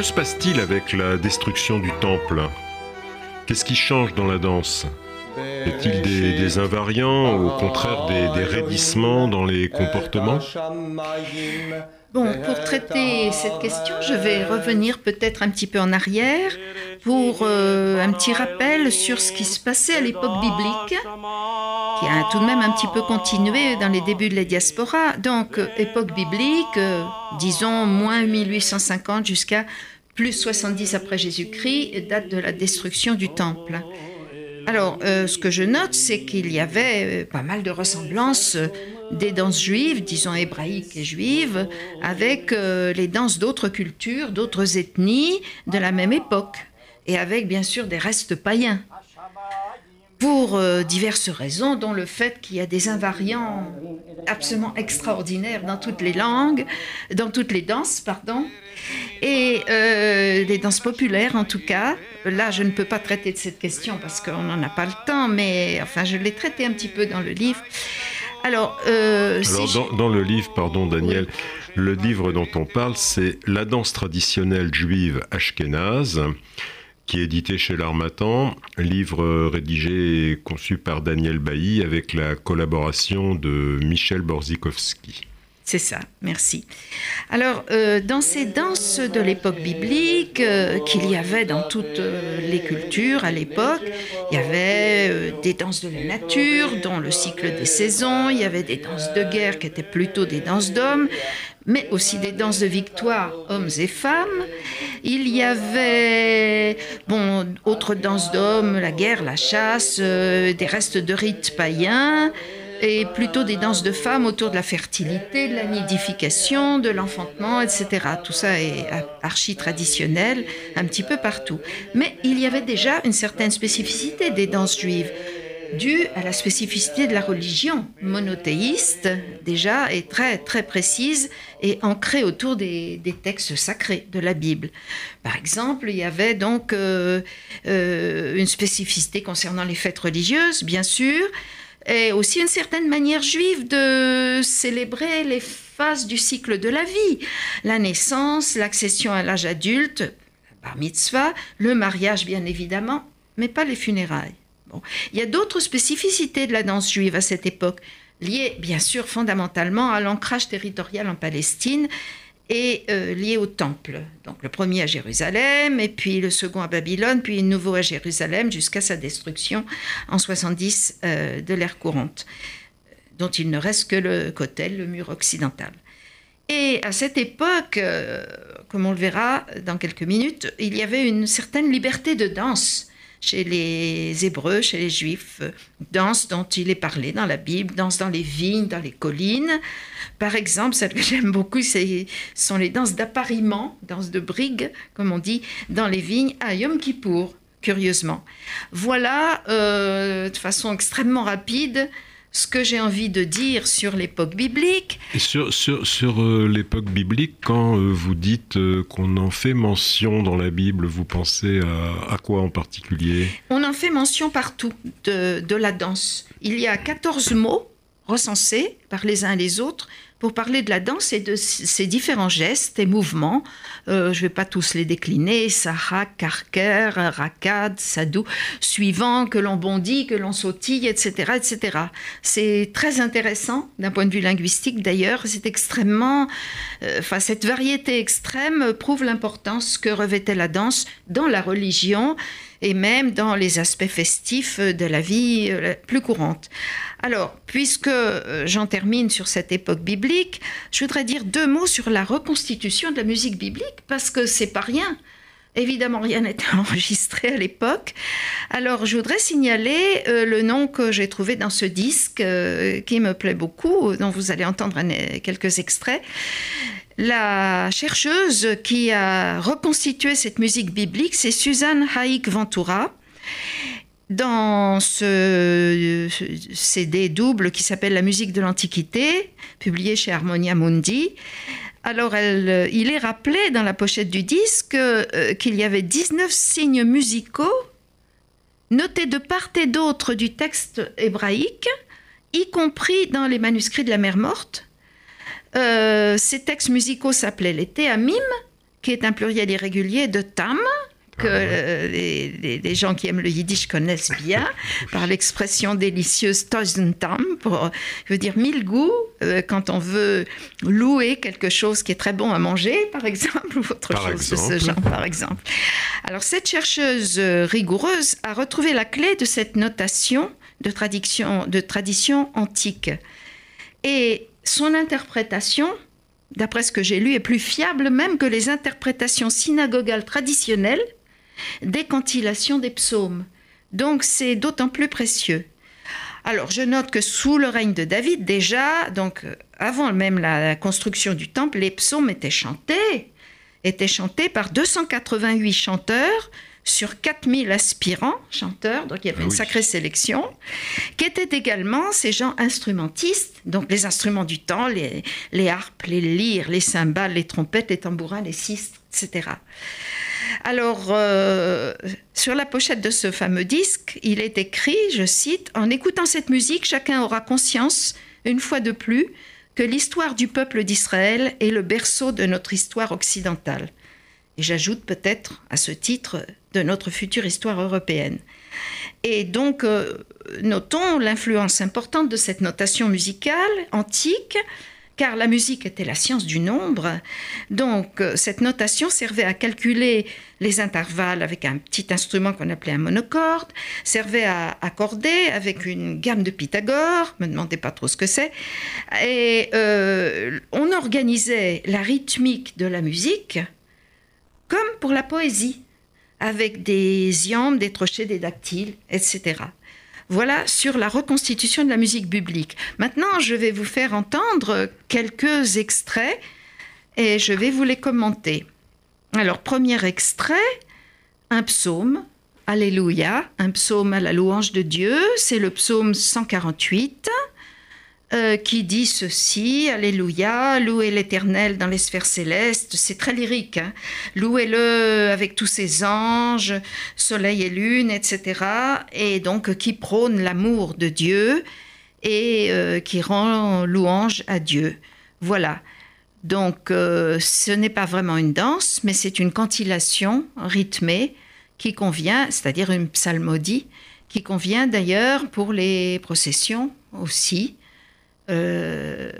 que se passe-t-il avec la destruction du temple? Qu'est-ce qui change dans la danse? Y a-t-il des, invariants ou au contraire des, raidissements dans les comportements? Bon, pour traiter cette question, je vais revenir peut-être un petit peu en arrière pour euh, un petit rappel sur ce qui se passait à l'époque biblique, qui a tout de même un petit peu continué dans les débuts de la diaspora. Donc, époque biblique, euh, disons moins 1850 jusqu'à plus 70 après Jésus-Christ, date de la destruction du temple. Alors, euh, ce que je note, c'est qu'il y avait euh, pas mal de ressemblances euh, des danses juives, disons hébraïques et juives, avec les danses d'autres cultures, d'autres ethnies de la même époque, et avec bien sûr des restes païens pour euh, diverses raisons, dont le fait qu'il y a des invariants absolument extraordinaires dans toutes les langues, dans toutes les danses, pardon, et euh, les danses populaires en tout cas. Là, je ne peux pas traiter de cette question parce qu'on n'en a pas le temps, mais enfin, je l'ai traité un petit peu dans le livre. Alors, euh, dans, dans, le livre, pardon Daniel, le livre dont on parle, c'est La danse traditionnelle juive ashkénaze qui est édité chez l'Armatan, livre rédigé et conçu par Daniel Bailly avec la collaboration de Michel Borzikowski. C'est ça, merci. Alors, euh, dans ces danses de l'époque biblique, euh, qu'il y avait dans toutes euh, les cultures à l'époque, il y avait des danses de la nature, dont le cycle des saisons, il y avait des danses de guerre qui étaient plutôt des danses d'hommes, mais aussi des danses de victoire, hommes et femmes. Il y avait, bon, autres danses d'hommes, la guerre, la chasse, des restes de rites païens, et plutôt des danses de femmes autour de la fertilité, de la nidification, de l'enfantement, etc. Tout ça est archi traditionnel un petit peu partout. Mais il y avait déjà une certaine spécificité des danses juives dû à la spécificité de la religion monothéiste, déjà, et très, très précise et ancrée autour des, textes sacrés de la Bible. Par exemple, il y avait donc euh, euh, une spécificité concernant les fêtes religieuses, bien sûr, et aussi une certaine manière juive de célébrer les phases du cycle de la vie, la naissance, l'accession à l'âge adulte, par mitzvah, le mariage bien évidemment, mais pas les funérailles. Il y a d'autres spécificités de la danse juive à cette époque, liées bien sûr fondamentalement à l'ancrage territorial en Palestine et euh, liées au temple. Donc le premier à Jérusalem, et puis le second à Babylone, puis nouveau à Jérusalem jusqu'à sa destruction en 70 euh, de l'ère courante, dont il ne reste que le cotel, le mur occidental. Et à cette époque, euh, comme on le verra dans quelques minutes, il y avait une certaine liberté de danse chez les Hébreux, chez les Juifs, danse dont il est parlé dans la Bible, danse dans les vignes, dans les collines. Par exemple, celle que j'aime beaucoup, ce sont les danses d'appariement, danses de brigue, comme on dit, dans les vignes à Yom Kippour, curieusement. Voilà, euh, de façon extrêmement rapide, ce que j'ai envie de dire sur l'époque biblique. Et sur, sur, sur euh, l'époque biblique, quand euh, vous dites euh, qu'on en fait mention dans la Bible, vous pensez à, à quoi en particulier? On en fait mention partout de, de la danse. Il y a 14 mots recensés par les uns et les autres pour parler de la danse et de ses différents gestes et mouvements. Euh, je ne vais pas tous les décliner, Sarah, Karker, Rakad, Sadou, suivant que l'on bondit, que l'on sautille, etc. etc. C'est très intéressant d'un point de vue linguistique d'ailleurs. C'est extrêmement. Euh, enfin, cette variété extrême prouve l'importance que revêtait la danse dans la religion et même dans les aspects festifs de la vie euh, plus courante. Alors, puisque euh, j'en termine sur cette époque biblique, je voudrais dire deux mots sur la reconstitution de la musique biblique, parce que c'est pas rien. Évidemment, rien n'était enregistré à l'époque. Alors, je voudrais signaler euh, le nom que j'ai trouvé dans ce disque, qui me plaît beaucoup, dont vous allez entendre quelques extraits. La chercheuse qui a reconstitué cette musique biblique, c'est Suzanne Haïk Ventura. Dans ce CD double qui s'appelle La musique de l'Antiquité, publié chez Harmonia Mundi, alors il est rappelé dans la pochette du disque euh, qu'il y avait 19 signes musicaux notés de part et d'autre du texte hébraïque, y compris dans les manuscrits de la mer morte, euh, ces textes musicaux s'appelaient les théamim qui est un pluriel irrégulier de tam, que ah les, gens qui aiment le yiddish connaissent bien, par l'expression délicieuse Tausentam, pour veut dire mille goûts, euh, quand on veut louer quelque chose qui est très bon à manger, par exemple, ou autre chose de ce genre, par exemple. Alors, cette chercheuse euh, rigoureuse a retrouvé la clé de cette notation de tradition, de tradition antique. Et son interprétation, d'après ce que j'ai lu, est plus fiable même que les interprétations synagogales traditionnelles des cantillations des psaumes. Donc c'est d'autant plus précieux. Alors je note que sous le règne de David, déjà, donc euh, avant même la construction du temple, les psaumes étaient chantés, étaient chantés par 288 chanteurs sur 4000 aspirants chanteurs, donc il y avait ah une sacrée sélection, qui étaient également ces gens instrumentistes, donc les instruments du temps, les, les harpes, les lyres, les cymbales, les trompettes, les tambourins, les sistres, etc. Alors, euh, sur la pochette de ce fameux disque, il est écrit, je cite, En écoutant cette musique, chacun aura conscience, une fois de plus, que l'histoire du peuple d'Israël est le berceau de notre histoire occidentale. Et j'ajoute peut-être à ce titre de notre future histoire européenne. Et donc, euh, notons l'influence importante de cette notation musicale antique car la musique était la science du nombre. Donc, euh, cette notation servait à calculer les intervalles avec un petit instrument qu'on appelait un monocorde, servait à accorder avec une gamme de Pythagore, me demandez pas trop ce que c'est, et euh, on organisait la rythmique de la musique comme pour la poésie, avec des iambes, des trochets, des dactyles, etc. Voilà sur la reconstitution de la musique biblique. Maintenant, je vais vous faire entendre quelques extraits et je vais vous les commenter. Alors, premier extrait, un psaume, Alléluia, un psaume à la louange de Dieu, c'est le psaume 148. Euh, qui dit ceci, Alléluia, louez l'Éternel dans les sphères célestes, c'est très lyrique, hein. louez-le avec tous ses anges, soleil et lune, etc. Et donc qui prône l'amour de Dieu et euh, qui rend louange à Dieu. Voilà. Donc euh, ce n'est pas vraiment une danse, mais c'est une cantillation rythmée qui convient, c'est-à-dire une psalmodie, qui convient d'ailleurs pour les processions aussi euh,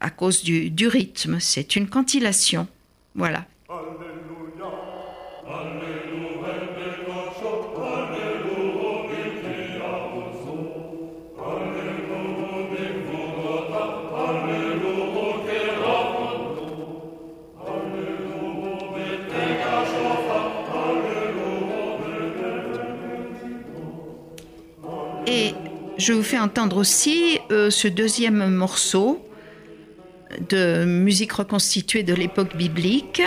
à cause du, du rythme. C'est une cantillation. Voilà. Je vous fais entendre aussi euh, ce deuxième morceau de musique reconstituée de l'époque biblique,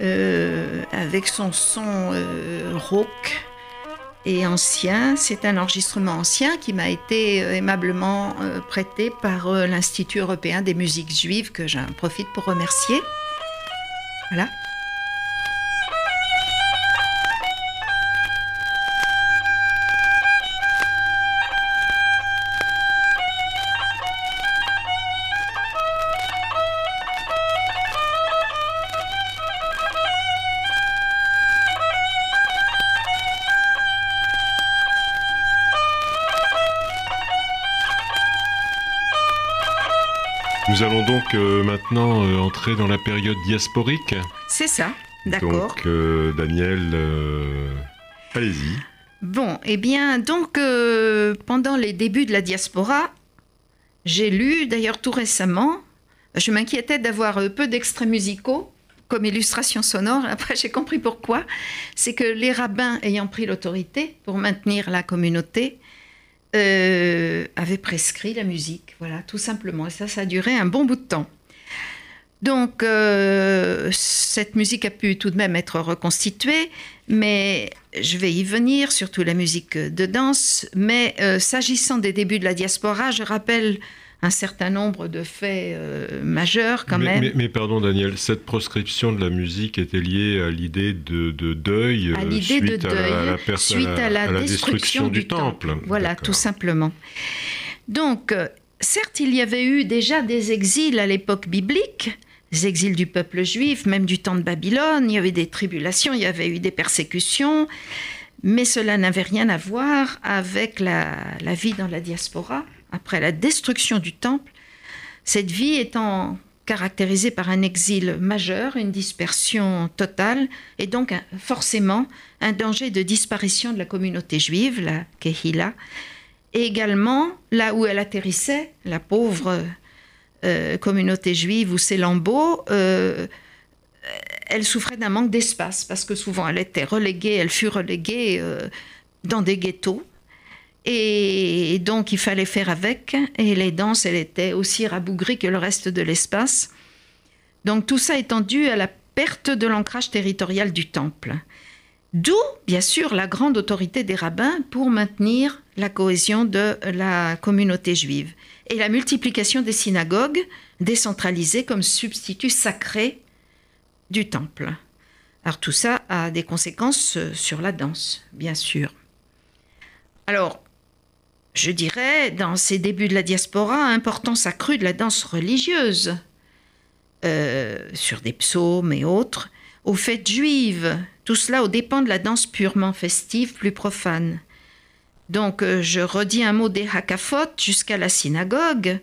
euh, avec son son euh, rauque et ancien. C'est un enregistrement ancien qui m'a été aimablement prêté par l'Institut européen des musiques juives, que j'en profite pour remercier. Voilà. Nous allons donc euh, maintenant euh, entrer dans la période diasporique. C'est ça, d'accord. Donc, euh, Daniel, allez-y. Bon, eh bien, donc, pendant les débuts de la diaspora, j'ai lu, d'ailleurs tout récemment, je m'inquiétais d'avoir peu d'extraits musicaux comme illustration sonore. Après, j'ai compris pourquoi. C'est que les rabbins ayant pris l'autorité pour maintenir la communauté, euh, avait prescrit la musique, voilà, tout simplement. Et ça, ça a duré un bon bout de temps. Donc, euh, cette musique a pu tout de même être reconstituée, mais je vais y venir, surtout la musique de danse. Mais euh, s'agissant des débuts de la diaspora, je rappelle un certain nombre de faits euh, majeurs quand même. Mais, pardon Daniel, cette proscription de la musique était liée à l'idée de, deuil à l'idée suite, de deuil, à la, suite à la, destruction, du, temple. Voilà, tout simplement. Donc, euh, certes, il y avait eu déjà des exils à l'époque biblique, exils du peuple juif, même du temps de Babylone. Il y avait des tribulations, il y avait eu des persécutions, mais cela n'avait rien à voir avec la, la vie dans la diaspora. Après la destruction du temple, cette vie étant caractérisée par un exil majeur, une dispersion totale, et donc forcément un danger de disparition de la communauté juive, la Kehila, et également là où elle atterrissait, la pauvre euh, communauté juive ou ses lambeaux, euh, elle souffrait d'un manque d'espace parce que souvent elle était reléguée, elle fut reléguée euh, dans des ghettos. Et donc il fallait faire avec. Et les danses, elle était aussi rabougrie que le reste de l'espace. Donc tout ça étant dû à la perte de l'ancrage territorial du temple. D'où, bien sûr, la grande autorité des rabbins pour maintenir la cohésion de la communauté juive et la multiplication des synagogues décentralisées comme substitut sacré du temple. Alors tout ça a des conséquences euh, sur la danse, bien sûr. Alors, je dirais, dans ces débuts de la diaspora, importance accrue de la danse religieuse, euh, sur des psaumes et autres, aux fêtes juives, tout cela au dépend de la danse purement festive, plus profane. Donc, euh, je redis un mot des hakafot jusqu'à la synagogue,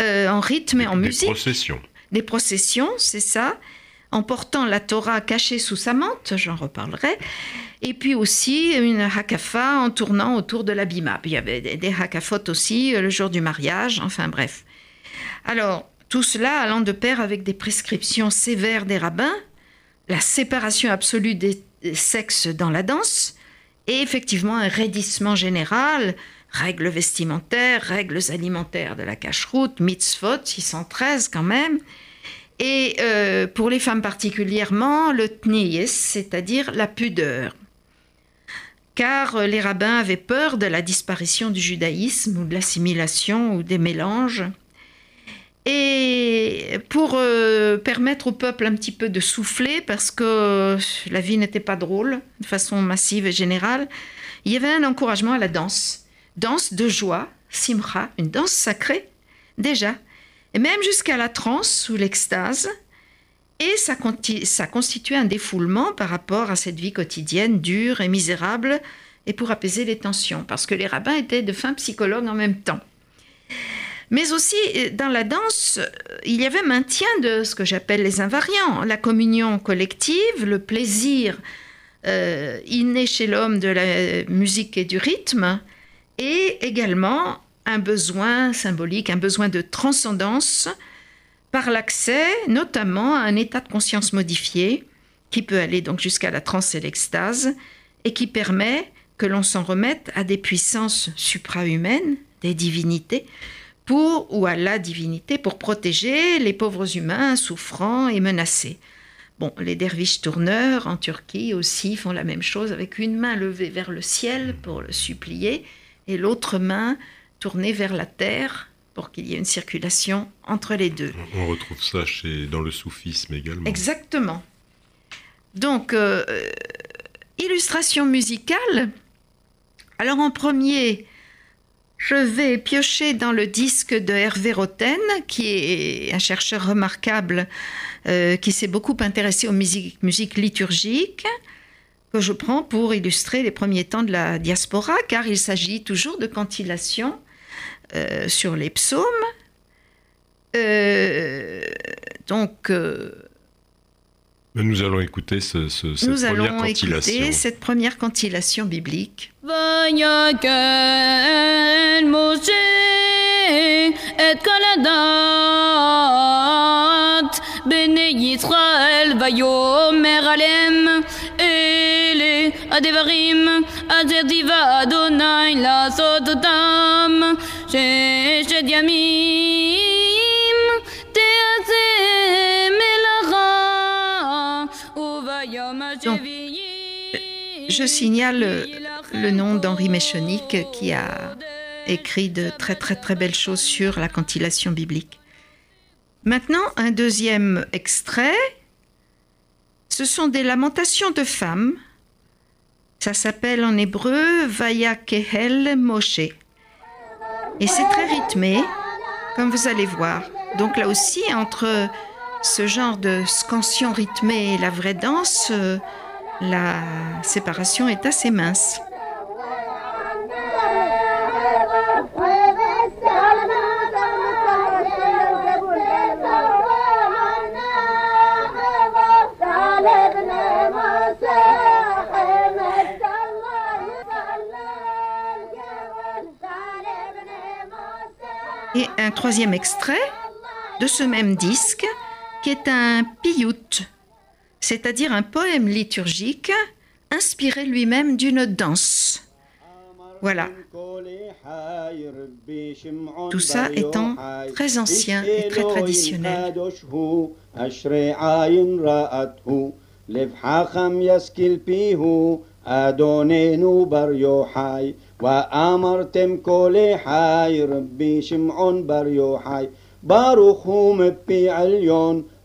euh, en rythme et en musique. Des processions. Des processions, c'est ça, en portant la Torah cachée sous sa mante, j'en reparlerai. Et puis aussi une hakafa en tournant autour de l'abima. Il y avait des, hakafot aussi euh, le jour du mariage, enfin bref. Alors, tout cela allant de pair avec des prescriptions sévères des rabbins, la séparation absolue des sexes dans la danse, et effectivement un raidissement général, règles vestimentaires, règles alimentaires de la cache-route, mitzvot, 613 quand même, et euh, pour les femmes particulièrement, le tniyes, c'est-à-dire la pudeur. Car les rabbins avaient peur de la disparition du judaïsme ou de l'assimilation ou des mélanges. Et pour euh, permettre au peuple un petit peu de souffler, parce que la vie n'était pas drôle de façon massive et générale, il y avait un encouragement à la danse. Danse de joie, simcha, une danse sacrée, déjà. Et même jusqu'à la transe ou l'extase. Et ça, ça constituait un défoulement par rapport à cette vie quotidienne dure et misérable, et pour apaiser les tensions, parce que les rabbins étaient de fins psychologues en même temps. Mais aussi, euh, dans la danse, euh, il y avait maintien de ce que j'appelle les invariants, la communion collective, le plaisir euh, inné chez l'homme de la musique et du rythme, et également un besoin symbolique, un besoin de transcendance par l'accès notamment à un état de conscience modifié qui peut aller donc jusqu'à la transe et l'extase et qui permet que l'on s'en remette à des puissances suprahumaines, des divinités, pour ou à la divinité pour protéger les pauvres humains souffrants et menacés. Bon, les derviches tourneurs en Turquie aussi font la même chose avec une main levée vers le ciel pour le supplier et l'autre main tournée vers la terre pour qu'il y ait une circulation entre les deux. On retrouve ça chez, dans le soufisme également. Exactement. Donc, euh, illustration musicale. Alors en premier, je vais piocher dans le disque de Hervé Roten, qui est un chercheur remarquable euh, qui s'est beaucoup intéressé aux musiques, liturgiques, que je prends pour illustrer les premiers temps de la diaspora, car il s'agit toujours de cantillation euh, sur les psaumes. Euh, donc, nous allons écouter ce, ce, cette Nous première allons cantillation. écouter cette première cantillation biblique. את כל הדת בני ישראל ויאמר עליהם אלה הדברים אשר ציווה אדוני לעשות אותם ששת ימים תעשה Donc, je signale le nom d'Henri Méchonic qui a écrit de très très très belles choses sur la cantillation biblique. Maintenant, un deuxième extrait. Ce sont des lamentations de femmes. Ça s'appelle en hébreu Vaya Kehel Moshe. Et c'est très rythmé, comme vous allez voir. Donc là aussi, entre ce genre de scansion rythmée et la vraie danse, euh, la séparation est assez mince. Et un troisième extrait de ce même disque qui est un piyut, c'est-à-dire un poème liturgique inspiré lui-même d'une danse. Voilà. Tout ça étant très ancien et très traditionnel.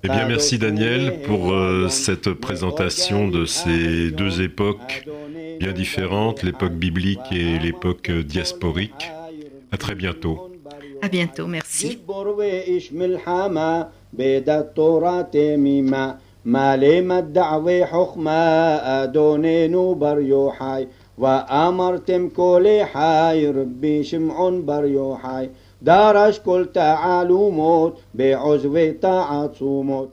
Eh bien, merci Daniel pour euh, cette présentation de ces deux époques bien différentes, l'époque biblique et l'époque diasporique. À très bientôt. À bientôt, merci. وأمرتم كل حي ربي شمعون بريو حي. دارش كل تعالوموت بعزو تعاصوموت